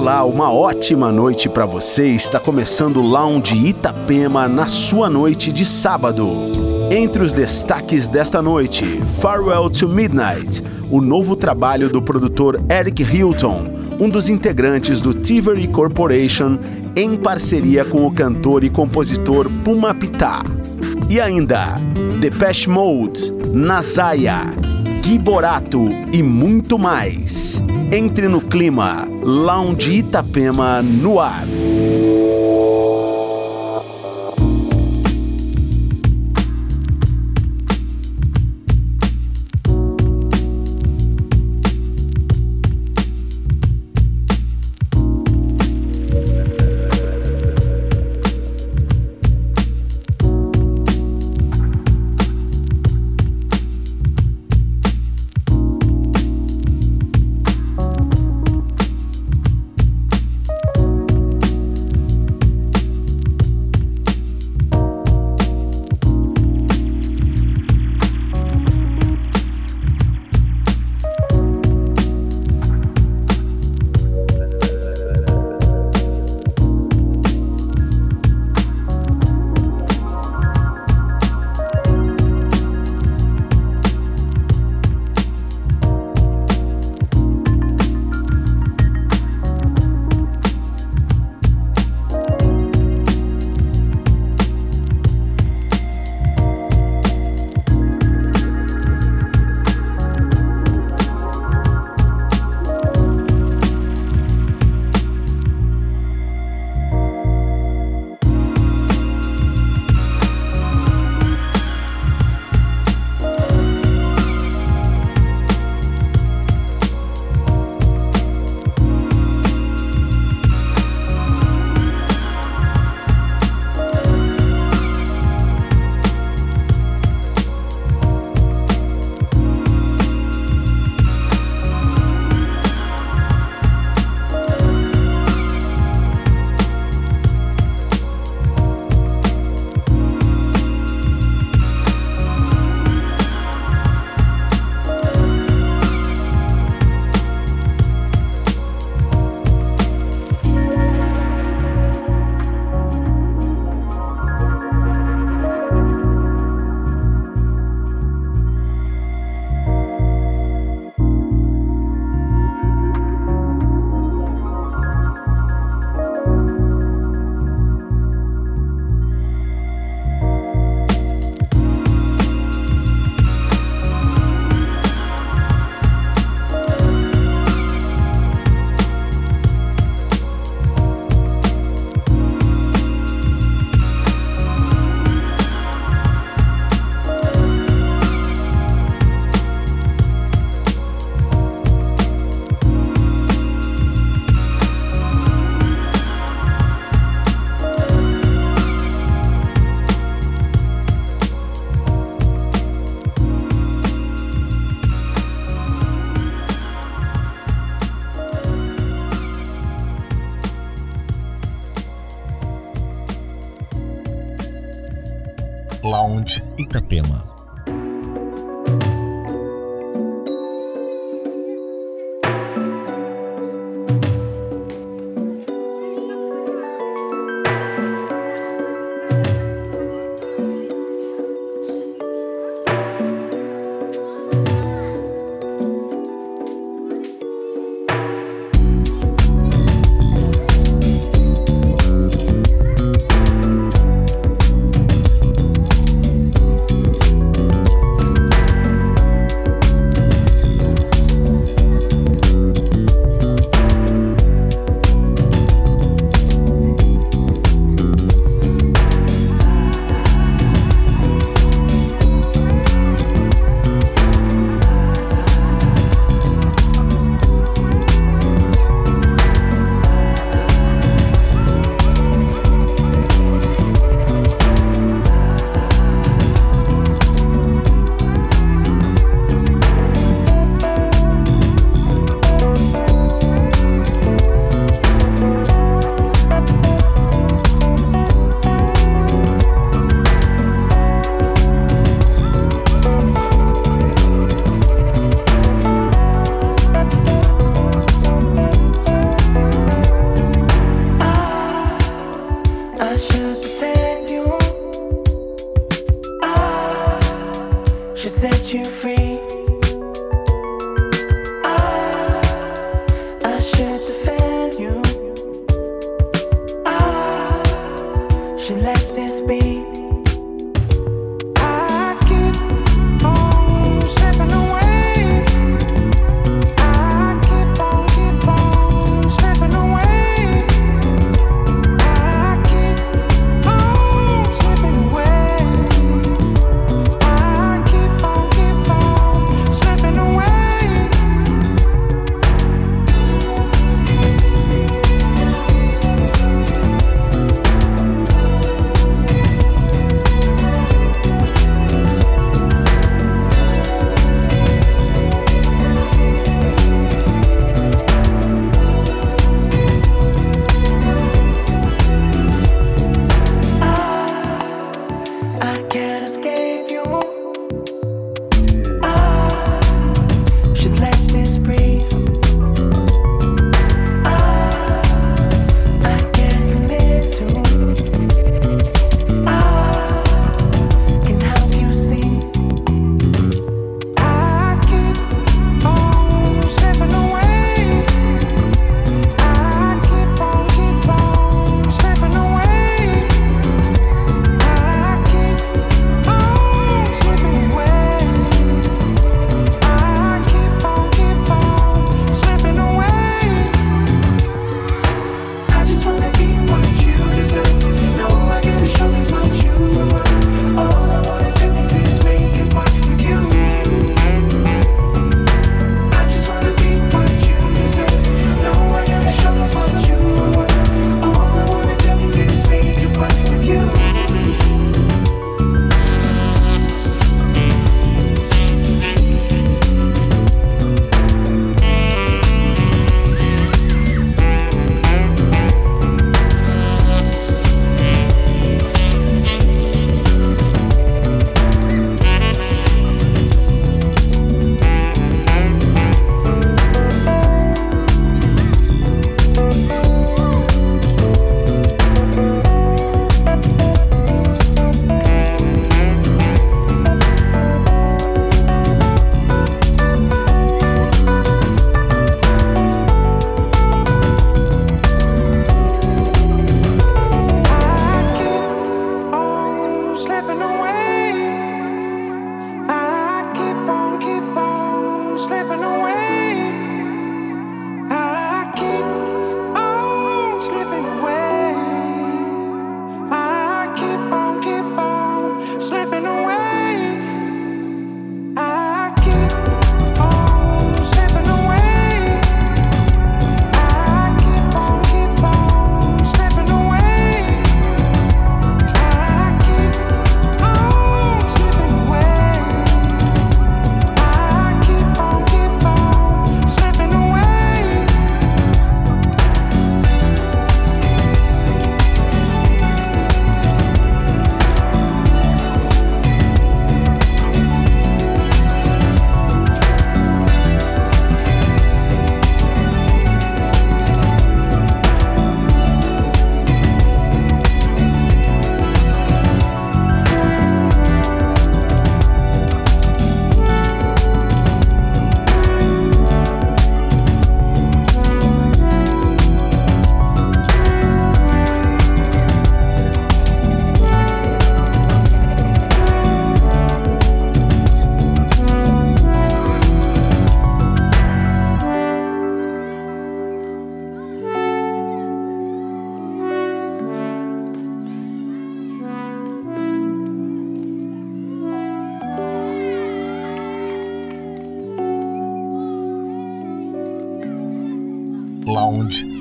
Olá, uma ótima noite para você. Está começando o Lounge Itapema na sua noite de sábado. Entre os destaques desta noite, Farewell to Midnight, o novo trabalho do produtor Eric Hilton, um dos integrantes do Thievery Corporation, em parceria com o cantor e compositor Puma Pitá. E ainda, Depeche Mode, Nazaya, Gui Borato e muito mais. Entre no clima Lounge Itapema no ar.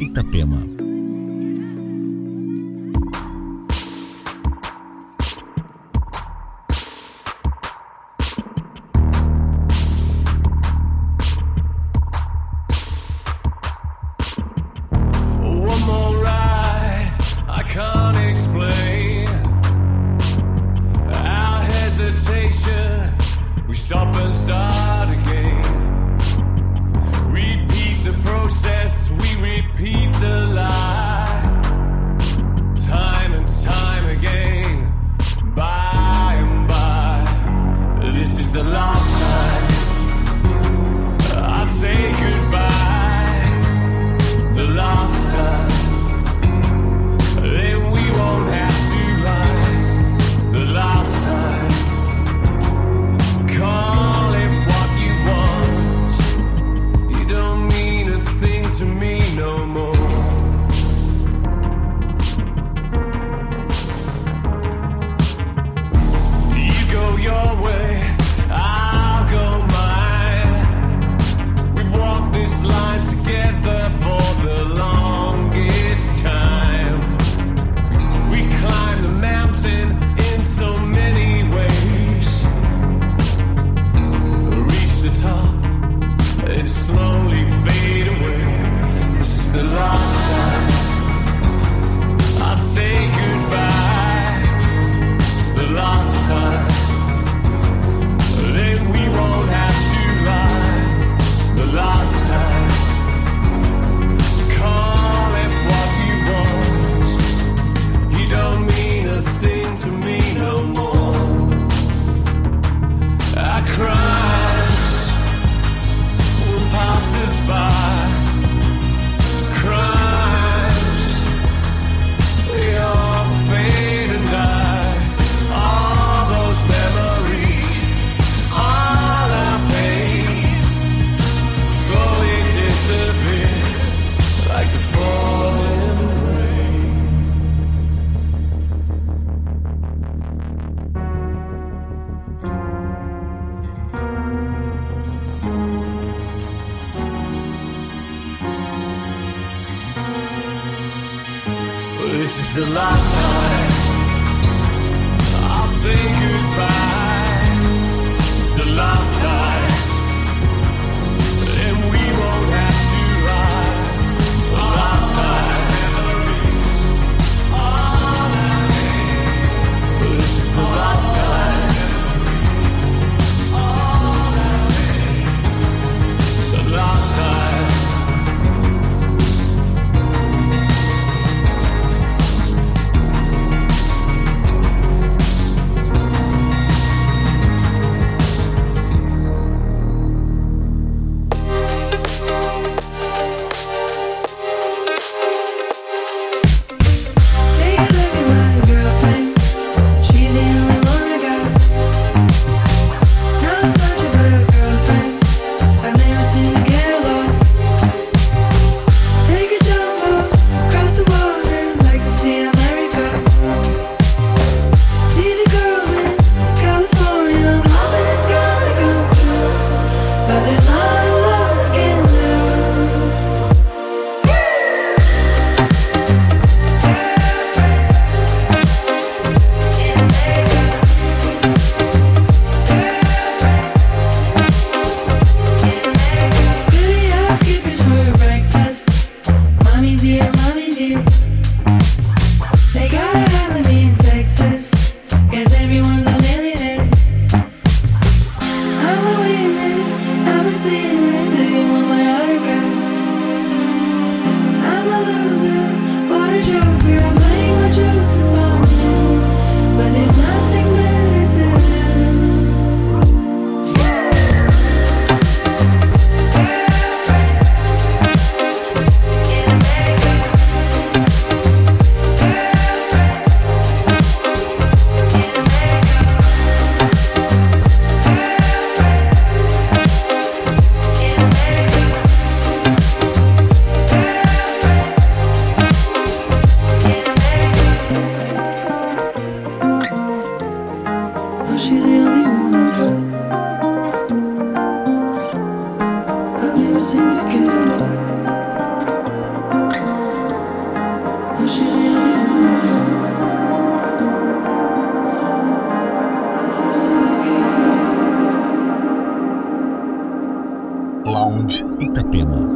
Itapema. cross. Lounge Itapema.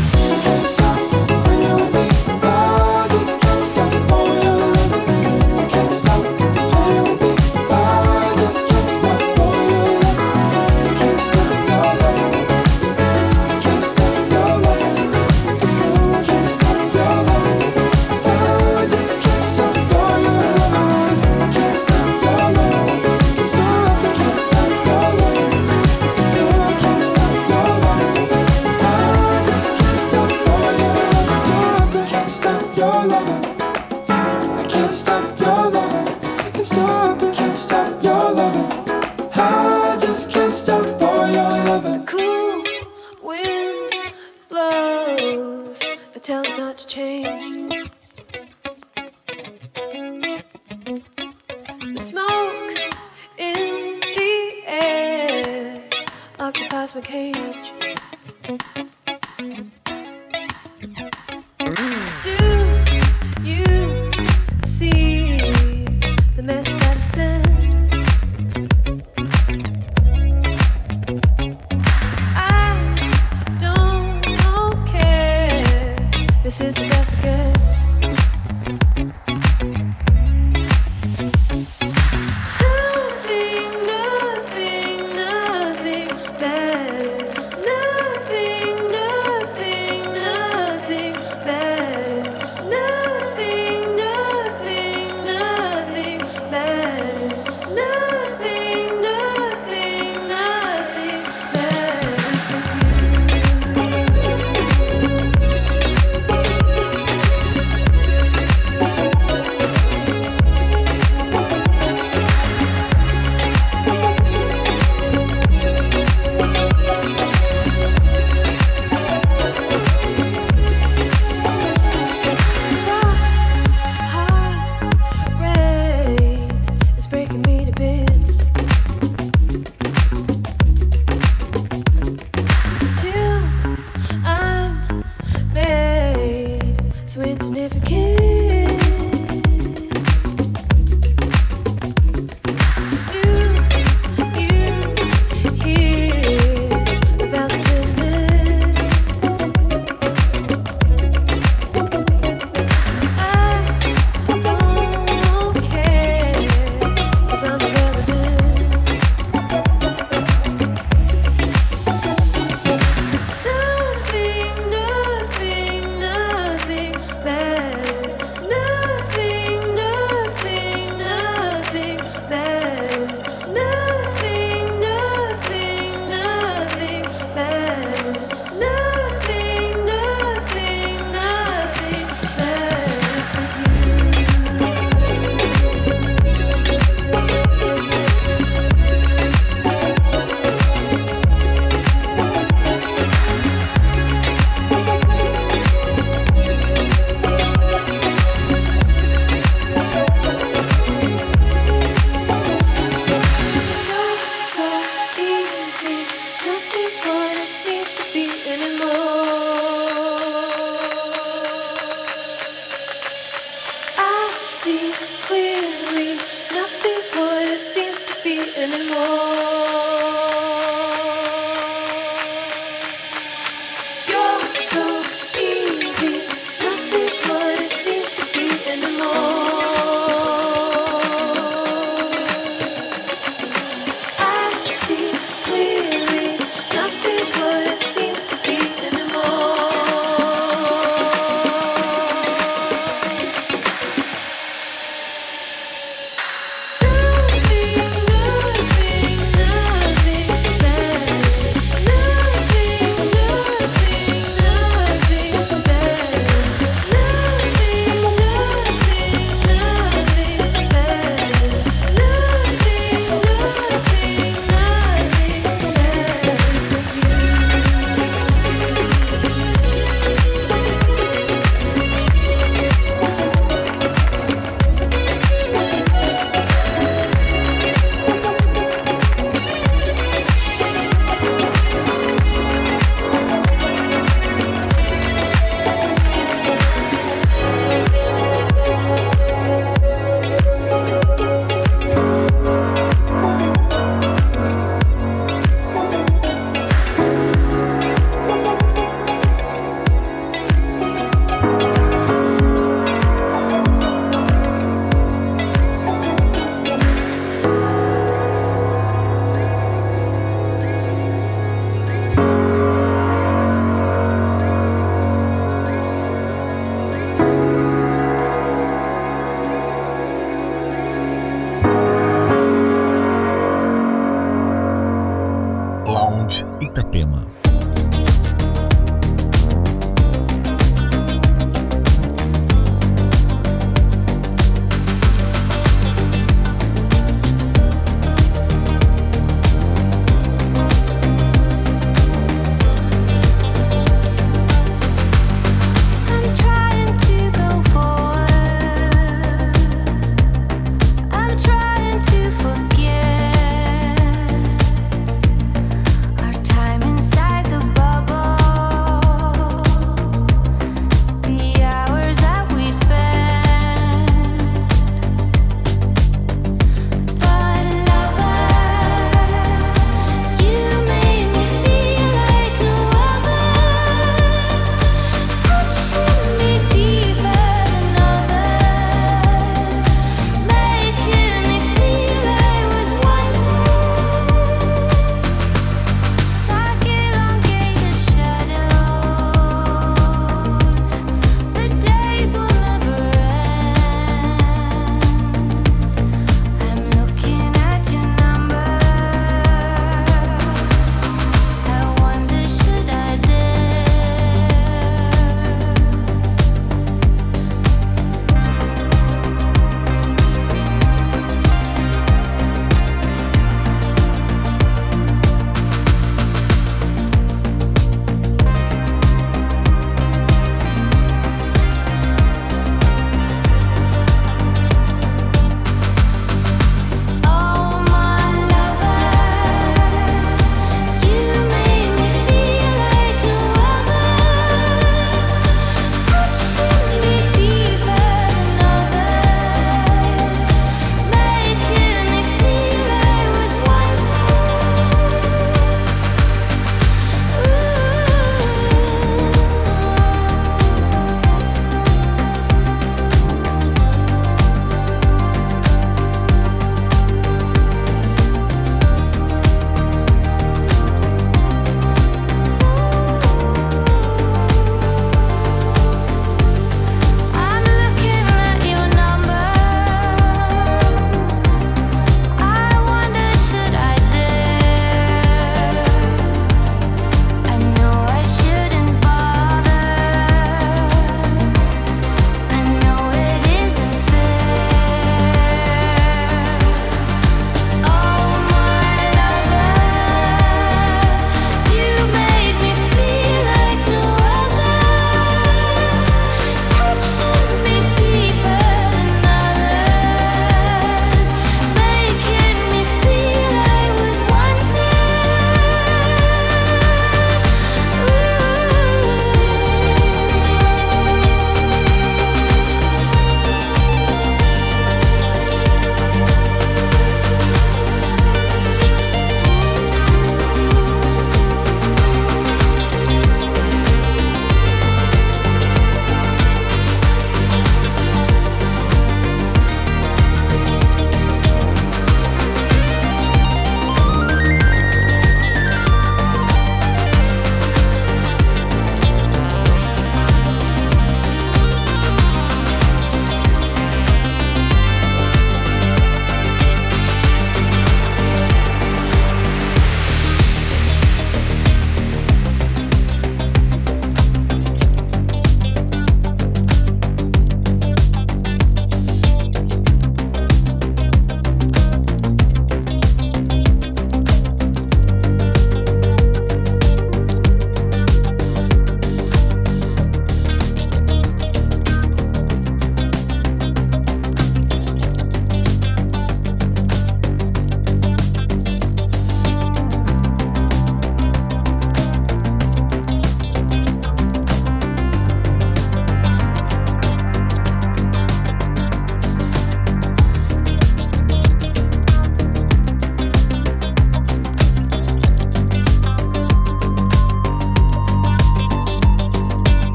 sweet significance. kiss.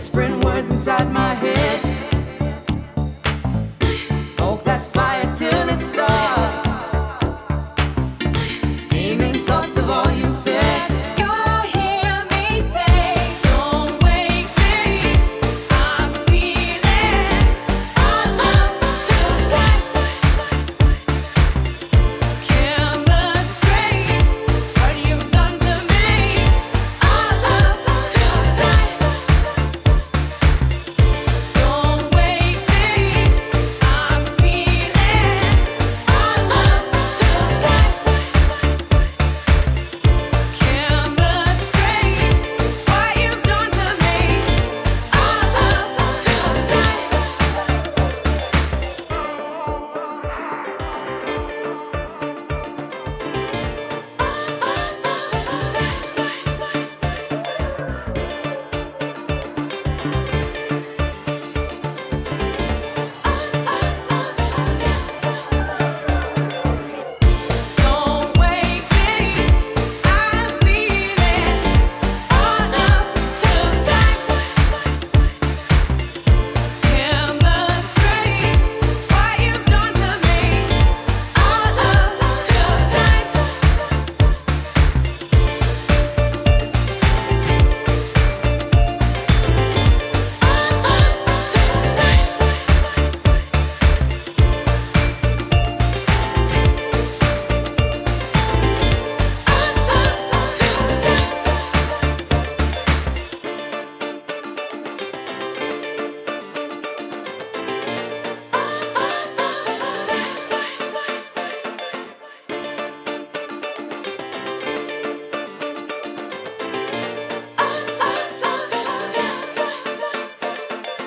whispering words inside my head.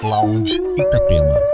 Lounge Itapema.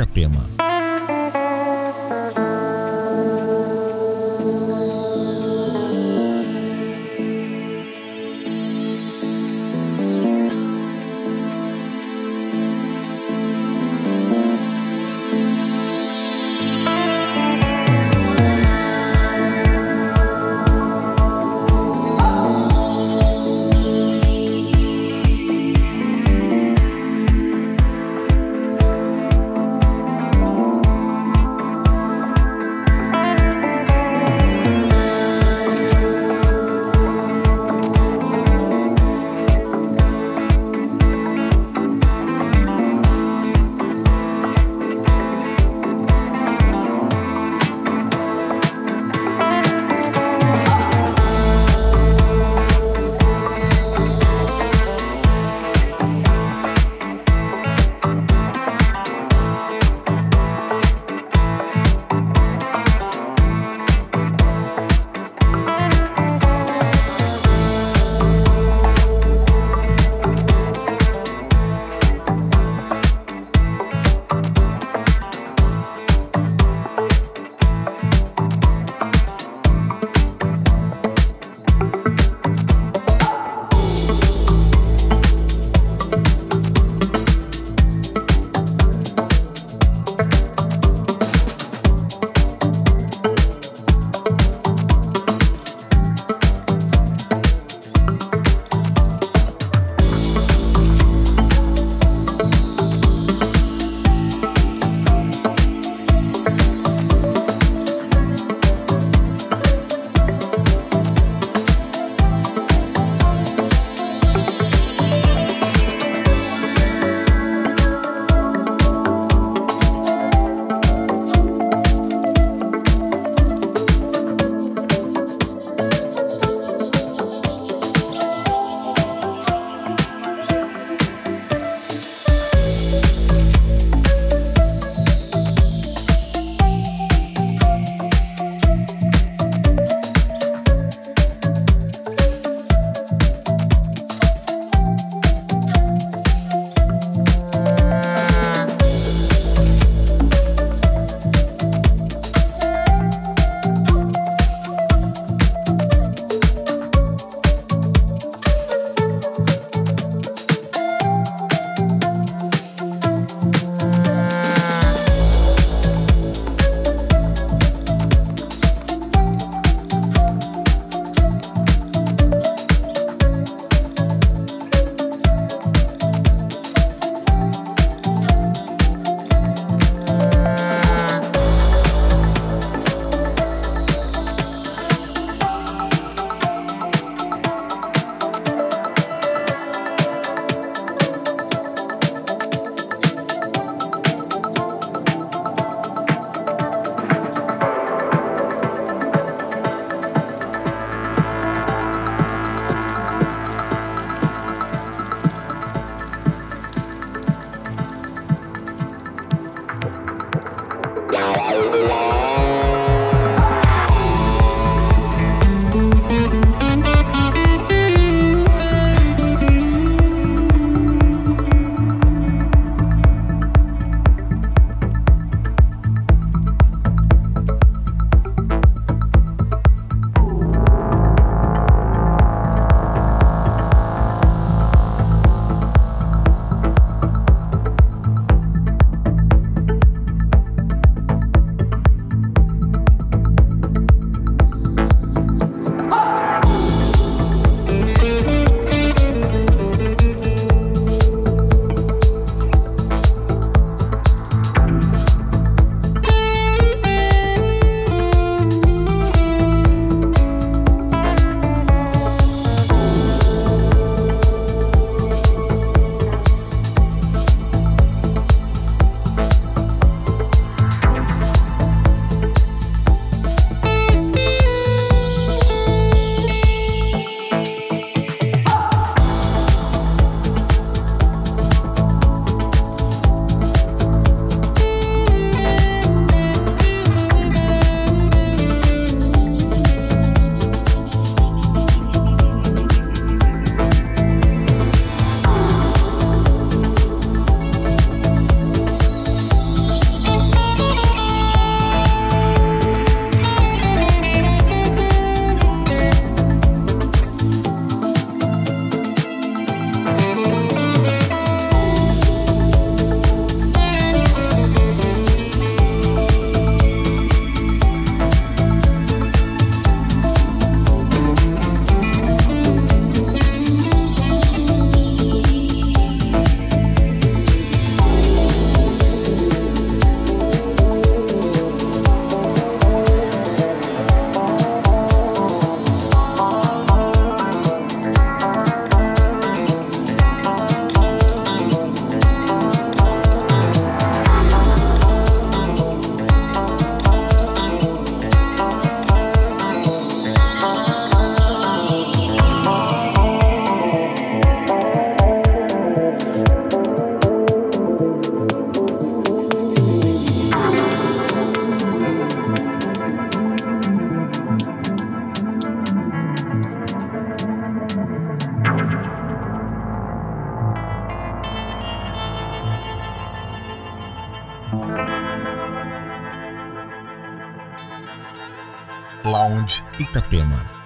Itapema. Itapema.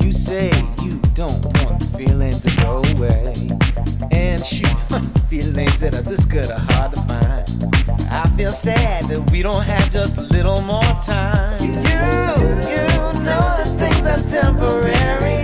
You say you don't want feelings to go away. And shoot, feelings that are this good are hard to find. I feel sad that we don't have just a little more time. You, you know that things are temporary.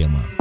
Ефрема.